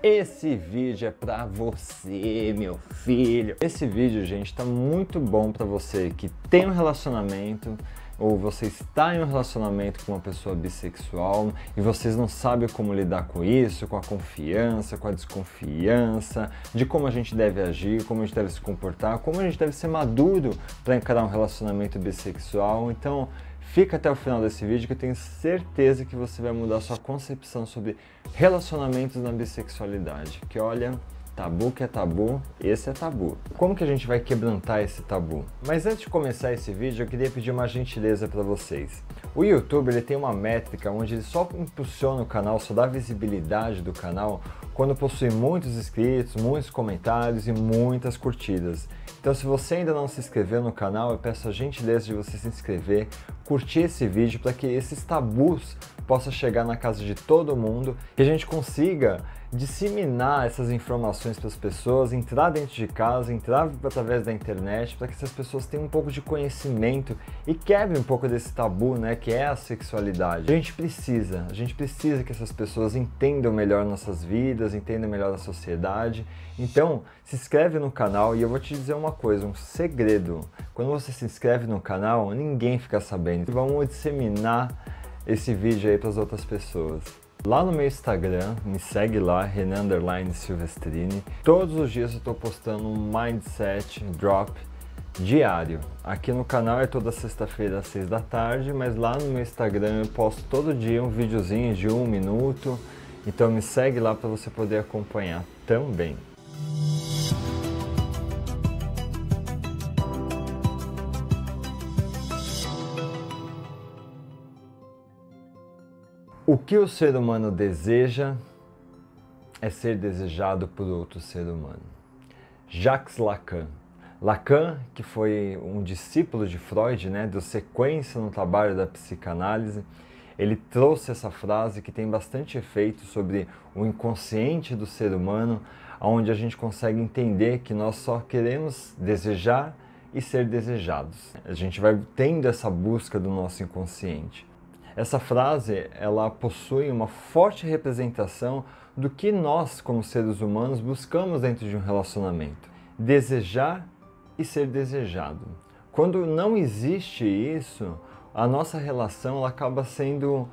Esse vídeo é para você, meu filho. Esse vídeo, gente, tá muito bom para você que tem um relacionamento ou você está em um relacionamento com uma pessoa bissexual e vocês não sabem como lidar com isso, com a confiança, com a desconfiança, de como a gente deve agir, como a gente deve se comportar, como a gente deve ser maduro para encarar um relacionamento bissexual. Então, fica até o final desse vídeo que eu tenho certeza que você vai mudar sua concepção sobre relacionamentos na bissexualidade. Que olha, Tabu que é tabu, esse é tabu. Como que a gente vai quebrantar esse tabu? Mas antes de começar esse vídeo, eu queria pedir uma gentileza para vocês. O YouTube ele tem uma métrica onde ele só impulsiona o canal, só dá visibilidade do canal quando possui muitos inscritos, muitos comentários e muitas curtidas. Então se você ainda não se inscreveu no canal, eu peço a gentileza de você se inscrever, curtir esse vídeo para que esses tabus possam chegar na casa de todo mundo e a gente consiga disseminar essas informações para as pessoas, entrar dentro de casa, entrar através da internet, para que essas pessoas tenham um pouco de conhecimento e quebrem um pouco desse tabu, né, que é a sexualidade. A gente precisa, a gente precisa que essas pessoas entendam melhor nossas vidas, entendam melhor a sociedade. Então, se inscreve no canal e eu vou te dizer uma coisa, um segredo. Quando você se inscreve no canal, ninguém fica sabendo. Vamos disseminar esse vídeo aí para as outras pessoas. Lá no meu Instagram, me segue lá, Renan Silvestrini. Todos os dias eu estou postando um Mindset Drop diário. Aqui no canal é toda sexta-feira às seis da tarde, mas lá no meu Instagram eu posto todo dia um videozinho de um minuto. Então me segue lá para você poder acompanhar também. O que o ser humano deseja é ser desejado por outro ser humano. Jacques Lacan. Lacan, que foi um discípulo de Freud, né, deu sequência no trabalho da psicanálise, ele trouxe essa frase que tem bastante efeito sobre o inconsciente do ser humano, onde a gente consegue entender que nós só queremos desejar e ser desejados. A gente vai tendo essa busca do nosso inconsciente. Essa frase, ela possui uma forte representação do que nós, como seres humanos, buscamos dentro de um relacionamento: desejar e ser desejado. Quando não existe isso, a nossa relação ela acaba sendo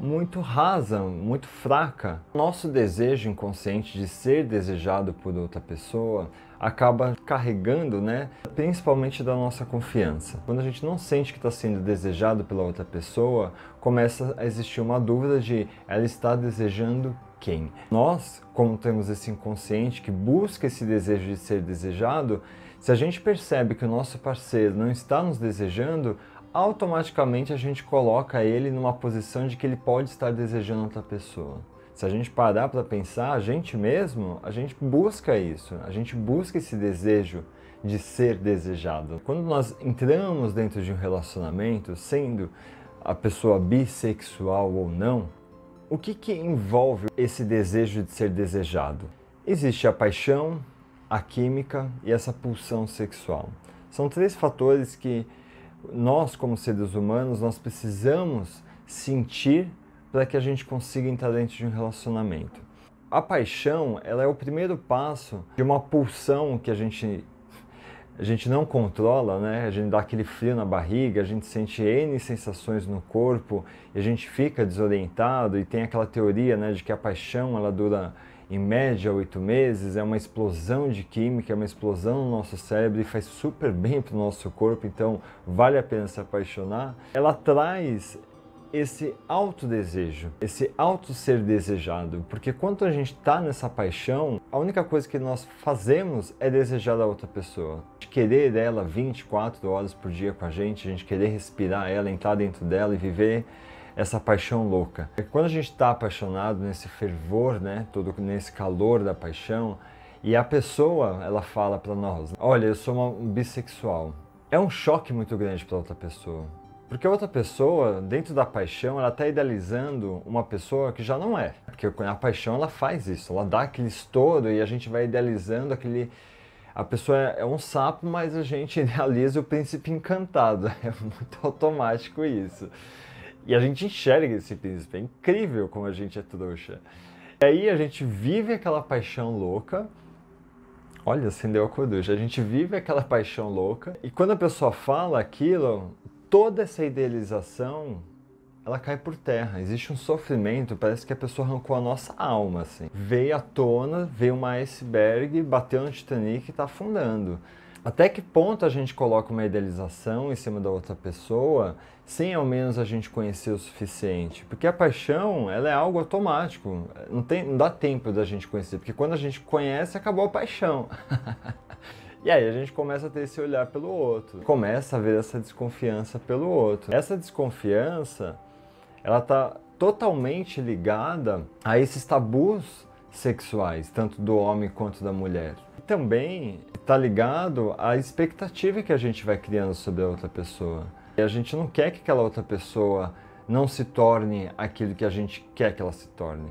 muito rasa, muito fraca. Nosso desejo inconsciente de ser desejado por outra pessoa acaba carregando, né, principalmente da nossa confiança. Quando a gente não sente que está sendo desejado pela outra pessoa, começa a existir uma dúvida de ela está desejando quem. Nós, como temos esse inconsciente que busca esse desejo de ser desejado, se a gente percebe que o nosso parceiro não está nos desejando, automaticamente a gente coloca ele numa posição de que ele pode estar desejando outra pessoa. Se a gente parar para pensar, a gente mesmo, a gente busca isso, a gente busca esse desejo de ser desejado. Quando nós entramos dentro de um relacionamento, sendo a pessoa bissexual ou não, o que, que envolve esse desejo de ser desejado? Existe a paixão, a química e essa pulsão sexual. São três fatores que nós, como seres humanos, nós precisamos sentir para que a gente consiga entrar dentro de um relacionamento. A paixão, ela é o primeiro passo de uma pulsão que a gente a gente não controla, né? A gente dá aquele frio na barriga, a gente sente N sensações no corpo e a gente fica desorientado e tem aquela teoria, né, de que a paixão ela dura em média oito meses, é uma explosão de química, é uma explosão no nosso cérebro e faz super bem para o nosso corpo, então vale a pena se apaixonar. Ela traz esse autodesejo, esse auto ser desejado, porque quando a gente está nessa paixão, a única coisa que nós fazemos é desejar a outra pessoa. Querer ela 24 horas por dia com a gente, a gente querer respirar ela, entrar dentro dela e viver essa paixão louca. Quando a gente está apaixonado nesse fervor, né, todo nesse calor da paixão, e a pessoa ela fala para nós: "Olha, eu sou uma bissexual". É um choque muito grande para outra pessoa. Porque a outra pessoa, dentro da paixão, ela está idealizando uma pessoa que já não é. Porque a paixão ela faz isso, ela dá aquele estouro e a gente vai idealizando aquele. A pessoa é, é um sapo, mas a gente idealiza o príncipe encantado. É muito automático isso. E a gente enxerga esse príncipe. É incrível como a gente é trouxa. E aí a gente vive aquela paixão louca. Olha, acendeu a coruja. A gente vive aquela paixão louca e quando a pessoa fala aquilo, toda essa idealização ela cai por terra. Existe um sofrimento, parece que a pessoa arrancou a nossa alma, assim. Veio à tona, veio uma iceberg, bateu no Titanic e está afundando. Até que ponto a gente coloca uma idealização em cima da outra pessoa sem ao menos a gente conhecer o suficiente? Porque a paixão, ela é algo automático. Não, tem, não dá tempo da gente conhecer, porque quando a gente conhece, acabou a paixão. E aí a gente começa a ter esse olhar pelo outro, começa a ver essa desconfiança pelo outro. Essa desconfiança, ela está totalmente ligada a esses tabus sexuais, tanto do homem quanto da mulher. Também está ligado à expectativa que a gente vai criando sobre a outra pessoa. E a gente não quer que aquela outra pessoa não se torne aquilo que a gente quer que ela se torne.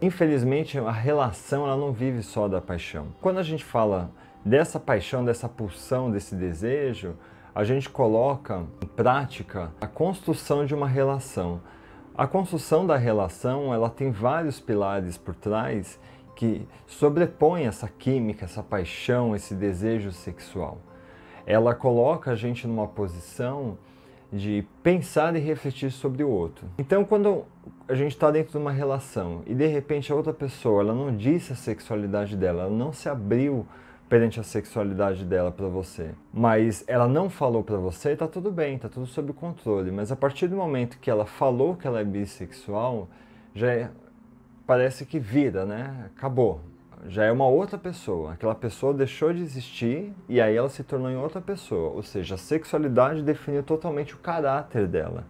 Infelizmente, a relação ela não vive só da paixão. Quando a gente fala dessa paixão, dessa pulsão, desse desejo, a gente coloca em prática a construção de uma relação. A construção da relação, ela tem vários pilares por trás que sobrepõem essa química, essa paixão, esse desejo sexual. Ela coloca a gente numa posição de pensar e refletir sobre o outro. Então, quando a gente está dentro de uma relação e de repente a outra pessoa ela não disse a sexualidade dela, ela não se abriu perante a sexualidade dela para você, mas ela não falou para você, tá tudo bem, tá tudo sob controle. Mas a partir do momento que ela falou que ela é bissexual, já é, parece que vira, né? Acabou. Já é uma outra pessoa. Aquela pessoa deixou de existir e aí ela se tornou em outra pessoa. Ou seja, a sexualidade definiu totalmente o caráter dela,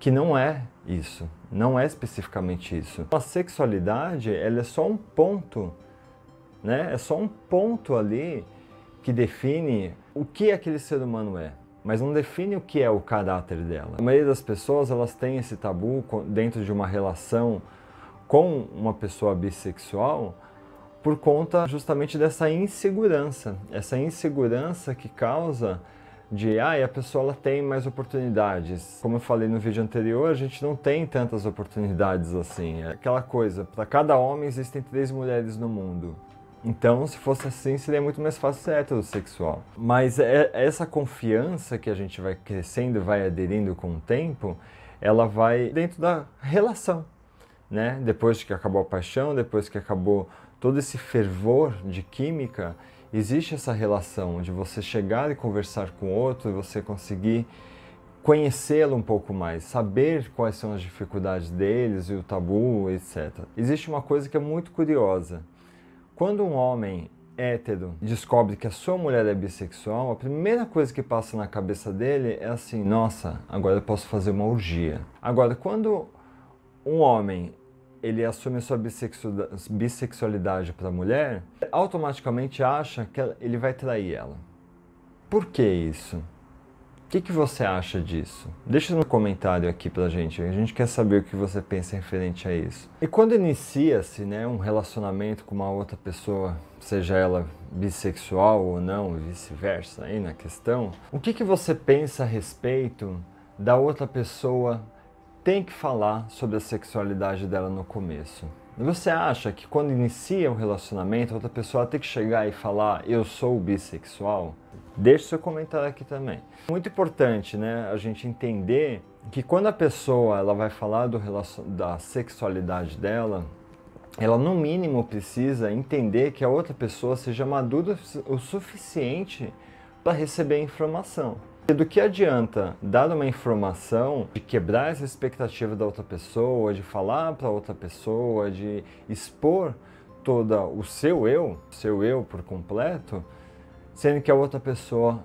que não é isso, não é especificamente isso. A sexualidade, ela é só um ponto né? É só um ponto ali que define o que aquele ser humano é, mas não define o que é o caráter dela. A maioria das pessoas elas têm esse tabu dentro de uma relação com uma pessoa bissexual por conta justamente dessa insegurança, essa insegurança que causa de ah, a pessoa ela tem mais oportunidades. Como eu falei no vídeo anterior, a gente não tem tantas oportunidades assim. É aquela coisa, para cada homem existem três mulheres no mundo. Então, se fosse assim, seria muito mais fácil ser heterossexual. Mas é, essa confiança que a gente vai crescendo, vai aderindo com o tempo, ela vai dentro da relação, né? Depois que acabou a paixão, depois que acabou todo esse fervor de química, existe essa relação de você chegar e conversar com o outro você conseguir conhecê-lo um pouco mais, saber quais são as dificuldades deles e o tabu, etc. Existe uma coisa que é muito curiosa quando um homem hétero descobre que a sua mulher é bissexual, a primeira coisa que passa na cabeça dele é assim: nossa, agora eu posso fazer uma orgia. Agora, quando um homem ele assume sua bissexualidade para a mulher, automaticamente acha que ele vai trair ela. Por que isso? Que, que você acha disso? Deixa no comentário aqui pra gente, a gente quer saber o que você pensa referente a isso. E quando inicia-se né, um relacionamento com uma outra pessoa, seja ela bissexual ou não, vice-versa aí na questão, o que, que você pensa a respeito da outra pessoa tem que falar sobre a sexualidade dela no começo? Você acha que quando inicia um relacionamento, outra pessoa tem que chegar e falar eu sou bissexual? Deixe seu comentário aqui também. Muito importante, né, a gente entender que quando a pessoa ela vai falar do da sexualidade dela, ela no mínimo precisa entender que a outra pessoa seja madura o suficiente para receber a informação. E do que adianta dar uma informação, de quebrar essa expectativa da outra pessoa, de falar para outra pessoa, de expor toda o seu eu, seu eu por completo, sendo que a outra pessoa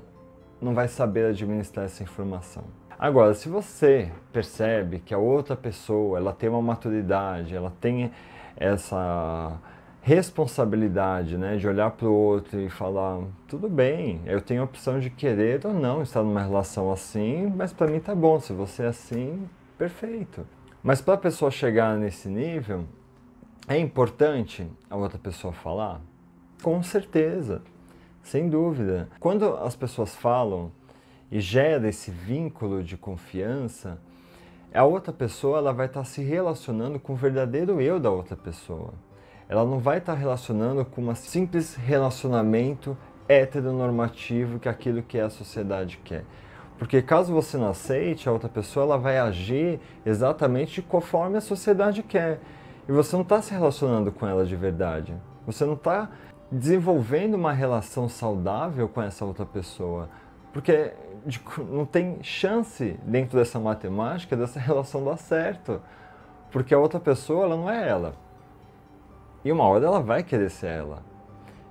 não vai saber administrar essa informação. Agora, se você percebe que a outra pessoa ela tem uma maturidade, ela tem essa responsabilidade né, de olhar para o outro e falar: tudo bem, eu tenho a opção de querer ou não estar numa relação assim, mas para mim tá bom, se você é assim, perfeito. Mas para a pessoa chegar nesse nível, é importante a outra pessoa falar? Com certeza. Sem dúvida. Quando as pessoas falam e gera esse vínculo de confiança, a outra pessoa ela vai estar se relacionando com o verdadeiro eu da outra pessoa. Ela não vai estar relacionando com um simples relacionamento heteronormativo que é aquilo que a sociedade quer. Porque caso você não aceite, a outra pessoa ela vai agir exatamente conforme a sociedade quer. E você não está se relacionando com ela de verdade. Você não está desenvolvendo uma relação saudável com essa outra pessoa. Porque não tem chance dentro dessa matemática dessa relação dar certo. Porque a outra pessoa ela não é ela. E uma hora ela vai querer ser ela.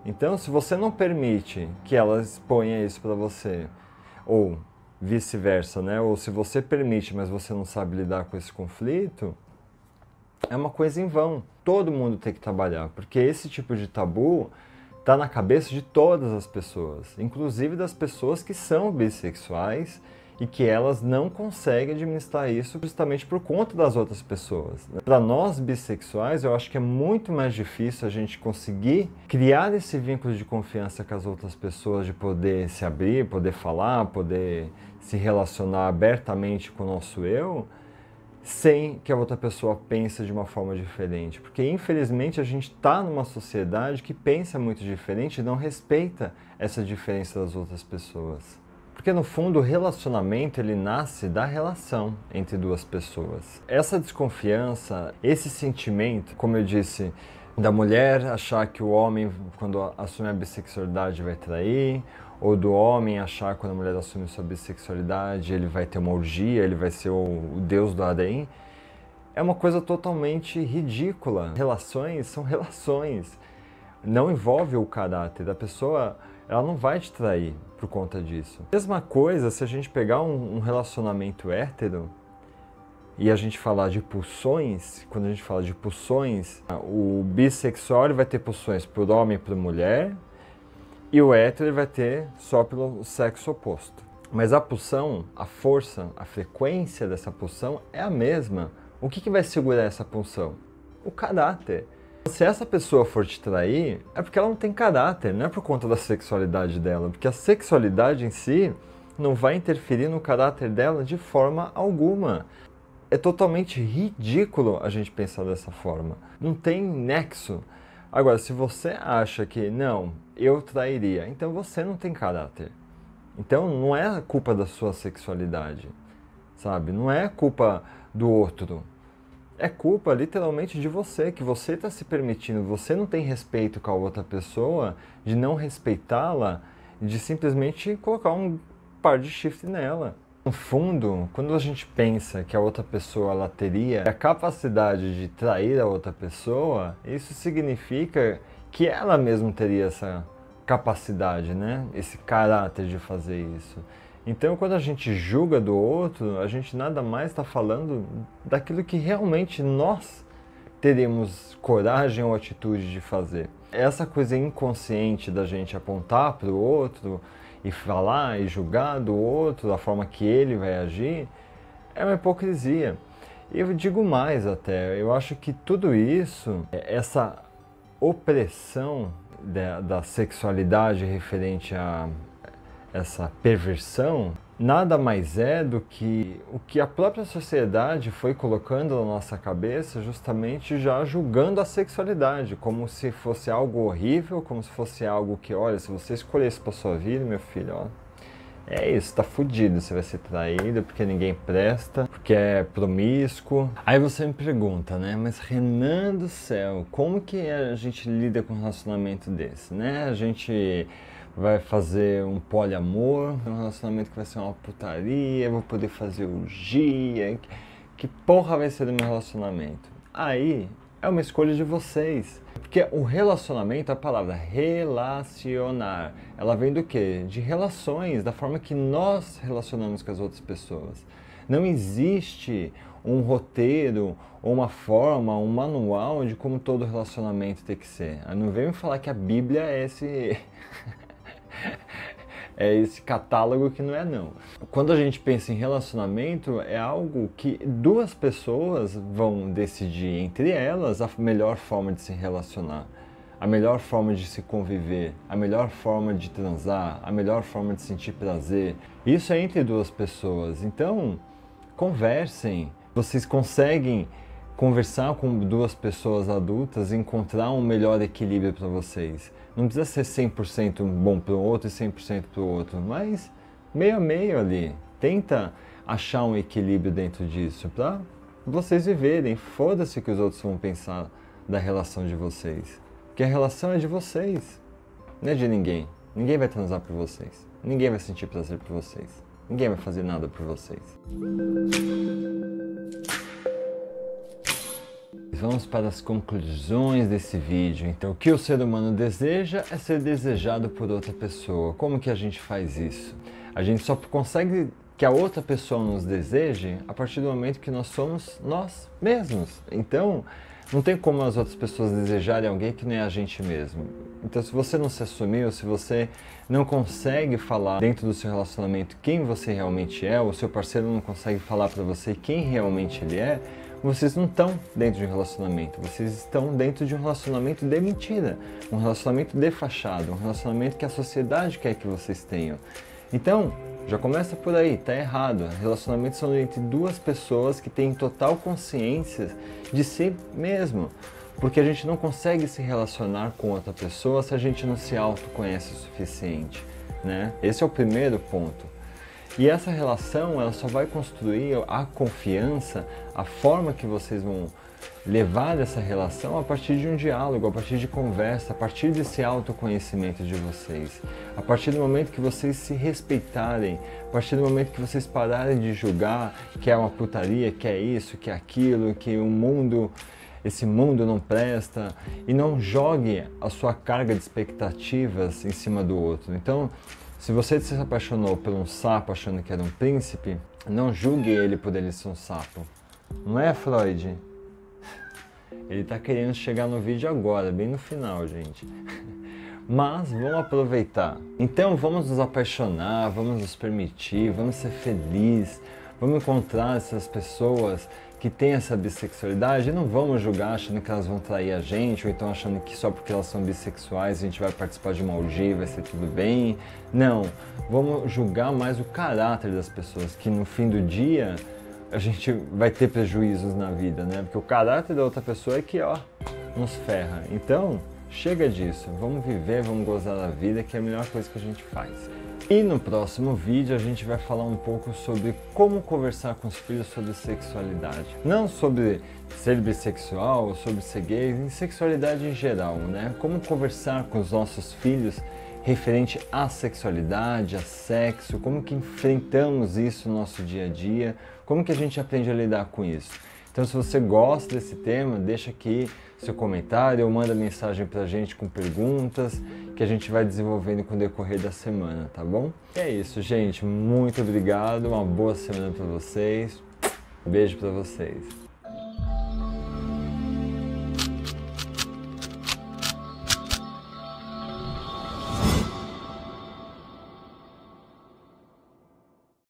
Então, se você não permite que ela exponha isso para você, ou vice-versa, né? Ou se você permite, mas você não sabe lidar com esse conflito, é uma coisa em vão. Todo mundo tem que trabalhar, porque esse tipo de tabu está na cabeça de todas as pessoas, inclusive das pessoas que são bissexuais e que elas não conseguem administrar isso justamente por conta das outras pessoas. Para nós bissexuais, eu acho que é muito mais difícil a gente conseguir criar esse vínculo de confiança com as outras pessoas, de poder se abrir, poder falar, poder se relacionar abertamente com o nosso eu, sem que a outra pessoa pense de uma forma diferente. Porque, infelizmente, a gente está numa sociedade que pensa muito diferente e não respeita essa diferença das outras pessoas. Porque, no fundo, o relacionamento ele nasce da relação entre duas pessoas. Essa desconfiança, esse sentimento, como eu disse, da mulher achar que o homem, quando assume a bissexualidade, vai trair, ou do homem achar que quando a mulher assume sua bissexualidade ele vai ter uma orgia, ele vai ser o, deus do Adem, é uma coisa totalmente ridícula. Relações são relações. Não envolve o caráter da pessoa, ela não vai te trair por conta disso. Mesma coisa se a gente pegar um, um relacionamento hétero e a gente falar de pulsões, quando a gente fala de pulsões, o bissexual vai ter pulsões por homem e por mulher, e o hétero vai ter só pelo sexo oposto. Mas a pulsão, a força, a frequência dessa pulsão é a mesma. O que, que vai segurar essa pulsão? O caráter. Se essa pessoa for te trair, é porque ela não tem caráter, não é por conta da sexualidade dela, porque a sexualidade em si não vai interferir no caráter dela de forma alguma. É totalmente ridículo a gente pensar dessa forma. Não tem nexo. Agora, se você acha que não, eu trairia. Então você não tem caráter. Então não é culpa da sua sexualidade, sabe? Não é culpa do outro. É culpa literalmente de você, que você está se permitindo. Você não tem respeito com a outra pessoa, de não respeitá-la, de simplesmente colocar um par de chifre nela. No fundo, quando a gente pensa que a outra pessoa ela teria a capacidade de trair a outra pessoa, isso significa que ela mesma teria essa capacidade, né? Esse caráter de fazer isso. Então, quando a gente julga do outro, a gente nada mais está falando daquilo que realmente nós teríamos coragem ou atitude de fazer. Essa coisa inconsciente da gente apontar para o outro e falar e julgar do outro, da forma que ele vai agir, é uma hipocrisia. Eu digo mais até, eu acho que tudo isso, essa opressão da, da sexualidade referente a essa perversão, nada mais é do que o que a própria sociedade foi colocando na nossa cabeça, justamente já julgando a sexualidade como se fosse algo horrível, como se fosse algo que, olha, se você escolhesse para sua vida, meu filho, ó, é isso, tá fudido, você vai ser traído porque ninguém presta, porque é promíscuo. Aí você me pergunta, né, mas Renan do céu, como que a gente lida com um relacionamento desse, né? A gente vai fazer um poliamor, um relacionamento que vai ser uma putaria, vou poder fazer orgia, que porra vai ser do meu relacionamento? Aí é uma escolha de vocês. Porque o relacionamento, a palavra relacionar, ela vem do quê? De relações, da forma que nós relacionamos com as outras pessoas. Não existe um roteiro, ou uma forma, um manual de como todo relacionamento tem que ser. Não vem me falar que a Bíblia é esse. é esse catálogo que não é não. Quando a gente pensa em relacionamento, é algo que duas pessoas vão decidir entre elas a melhor forma de se relacionar, a melhor forma de se conviver, a melhor forma de transar, a melhor forma de sentir prazer. Isso é entre duas pessoas. Então, conversem, Vocês conseguem conversar com duas pessoas adultas e encontrar um melhor equilíbrio para vocês. Não precisa ser 100% bom para o outro e 100% para o outro, mas meio a meio ali. Tenta achar um equilíbrio dentro disso para vocês viverem. Foda-se que os outros vão pensar da relação de vocês. Porque a relação é de vocês, não é de ninguém. Ninguém vai transar por vocês. Ninguém vai sentir prazer por vocês. Ninguém vai fazer nada por vocês. Vamos para as conclusões desse vídeo. Então, o que o ser humano deseja é ser desejado por outra pessoa. Como que a gente faz isso? A gente só consegue que a outra pessoa nos deseje a partir do momento que nós somos nós mesmos. Então, não tem como as outras pessoas desejarem alguém que não é a gente mesmo. Então, se você não se assumiu, se você não consegue falar dentro do seu relacionamento quem você realmente é, o seu parceiro não consegue falar para você quem realmente ele é, vocês não estão dentro de um relacionamento, vocês estão dentro de um relacionamento de mentira, um relacionamento de fachada, um relacionamento que a sociedade quer que vocês tenham. Então, já começa por aí, tá errado. Relacionamentos são entre duas pessoas que têm total consciência de si mesmo. Porque a gente não consegue se relacionar com outra pessoa se a gente não se autoconhece o suficiente, né? Esse é o primeiro ponto. E essa relação, ela só vai construir a confiança, a forma que vocês vão levar essa relação a partir de um diálogo, a partir de conversa, a partir desse autoconhecimento de vocês. A partir do momento que vocês se respeitarem, a partir do momento que vocês pararem de julgar que é uma putaria, que é isso, que é aquilo, que o mundo esse mundo não presta e não jogue a sua carga de expectativas em cima do outro. Então, se você se apaixonou por um sapo achando que era um príncipe, não julgue ele por ele ser um sapo. Não é, Freud? Ele está querendo chegar no vídeo agora, bem no final, gente. Mas vamos aproveitar. Então vamos nos apaixonar, vamos nos permitir, vamos ser felizes, vamos encontrar essas pessoas que têm essa bissexualidade não vamos julgar achando que elas vão trair a gente ou então achando que só porque elas são bissexuais a gente vai participar de uma orgia vai ser tudo bem. Não, vamos julgar mais o caráter das pessoas, que no fim do dia a gente vai ter prejuízos na vida, né? Porque o caráter da outra pessoa é que, ó, nos ferra. Então, chega disso. Vamos viver, vamos gozar da vida, que é a melhor coisa que a gente faz. E no próximo vídeo a gente vai falar um pouco sobre como conversar com os filhos sobre sexualidade. Não sobre ser bissexual ou sobre ser gay, em sexualidade em geral, né? Como conversar com os nossos filhos referente à sexualidade, a sexo, como que enfrentamos isso no nosso dia a dia, como que a gente aprende a lidar com isso. Então, se você gosta desse tema, deixa aqui seu comentário ou manda mensagem pra gente com perguntas que a gente vai desenvolvendo com o decorrer da semana, tá bom? É isso, gente. Muito obrigado. Uma boa semana para vocês. Beijo para vocês.